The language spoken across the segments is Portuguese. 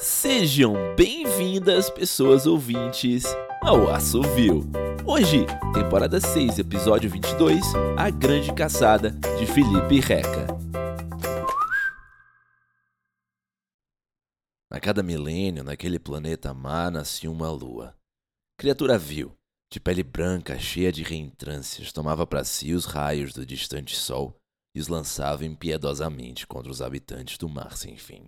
Sejam bem-vindas, pessoas ouvintes, ao Assovio. Hoje, temporada 6, episódio 22, A Grande Caçada, de Felipe Reca. A cada milênio, naquele planeta mar, nascia uma lua. Criatura vil, de pele branca, cheia de reentrâncias, tomava para si os raios do distante sol e os lançava impiedosamente contra os habitantes do mar sem fim.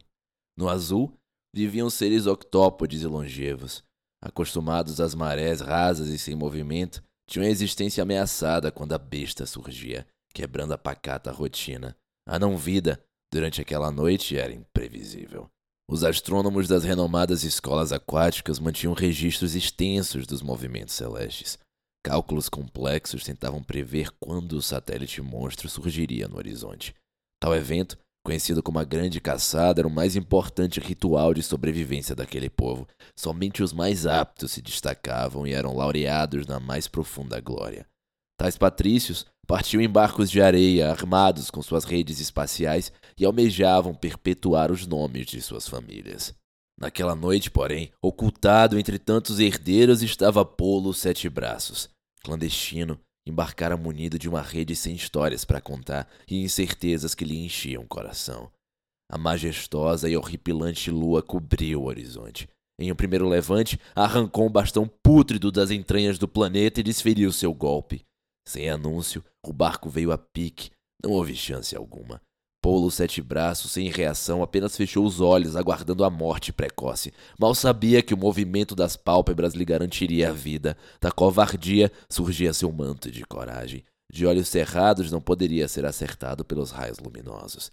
No azul, viviam seres octópodes e longevos. Acostumados às marés rasas e sem movimento, tinham a existência ameaçada quando a besta surgia, quebrando a pacata rotina. A não-vida, durante aquela noite, era imprevisível. Os astrônomos das renomadas escolas aquáticas mantinham registros extensos dos movimentos celestes. Cálculos complexos tentavam prever quando o satélite monstro surgiria no horizonte. Tal evento Conhecido como a Grande Caçada, era o mais importante ritual de sobrevivência daquele povo. Somente os mais aptos se destacavam e eram laureados na mais profunda glória. Tais patrícios partiam em barcos de areia, armados com suas redes espaciais, e almejavam perpetuar os nomes de suas famílias. Naquela noite, porém, ocultado entre tantos herdeiros estava Polo Sete Braços, clandestino, embarcara munido de uma rede sem histórias para contar e incertezas que lhe enchiam o coração. A majestosa e horripilante lua cobriu o horizonte. Em um primeiro levante, arrancou um bastão pútrido das entranhas do planeta e desferiu seu golpe. Sem anúncio, o barco veio a pique. Não houve chance alguma. Polo Sete Braços, sem reação, apenas fechou os olhos, aguardando a morte precoce. Mal sabia que o movimento das pálpebras lhe garantiria a vida. Da covardia surgia seu manto de coragem. De olhos cerrados, não poderia ser acertado pelos raios luminosos.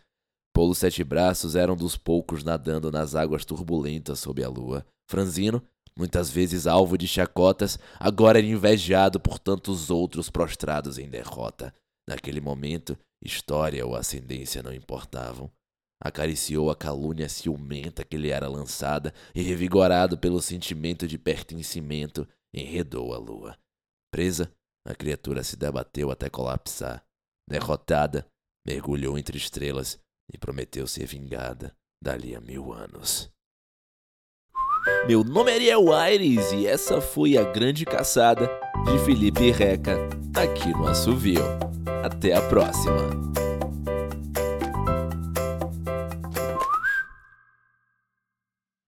Polo Sete Braços era um dos poucos nadando nas águas turbulentas sob a lua. Franzino, muitas vezes alvo de chacotas, agora era invejado por tantos outros prostrados em derrota. Naquele momento, História ou ascendência não importavam. Acariciou a calúnia ciumenta que lhe era lançada e, revigorado pelo sentimento de pertencimento, enredou a lua. Presa, a criatura se debateu até colapsar. Derrotada, mergulhou entre estrelas e prometeu ser vingada dali a mil anos. Meu nome é Ariel Aires e essa foi a grande caçada de Felipe Reca aqui no Assovio. Até a próxima!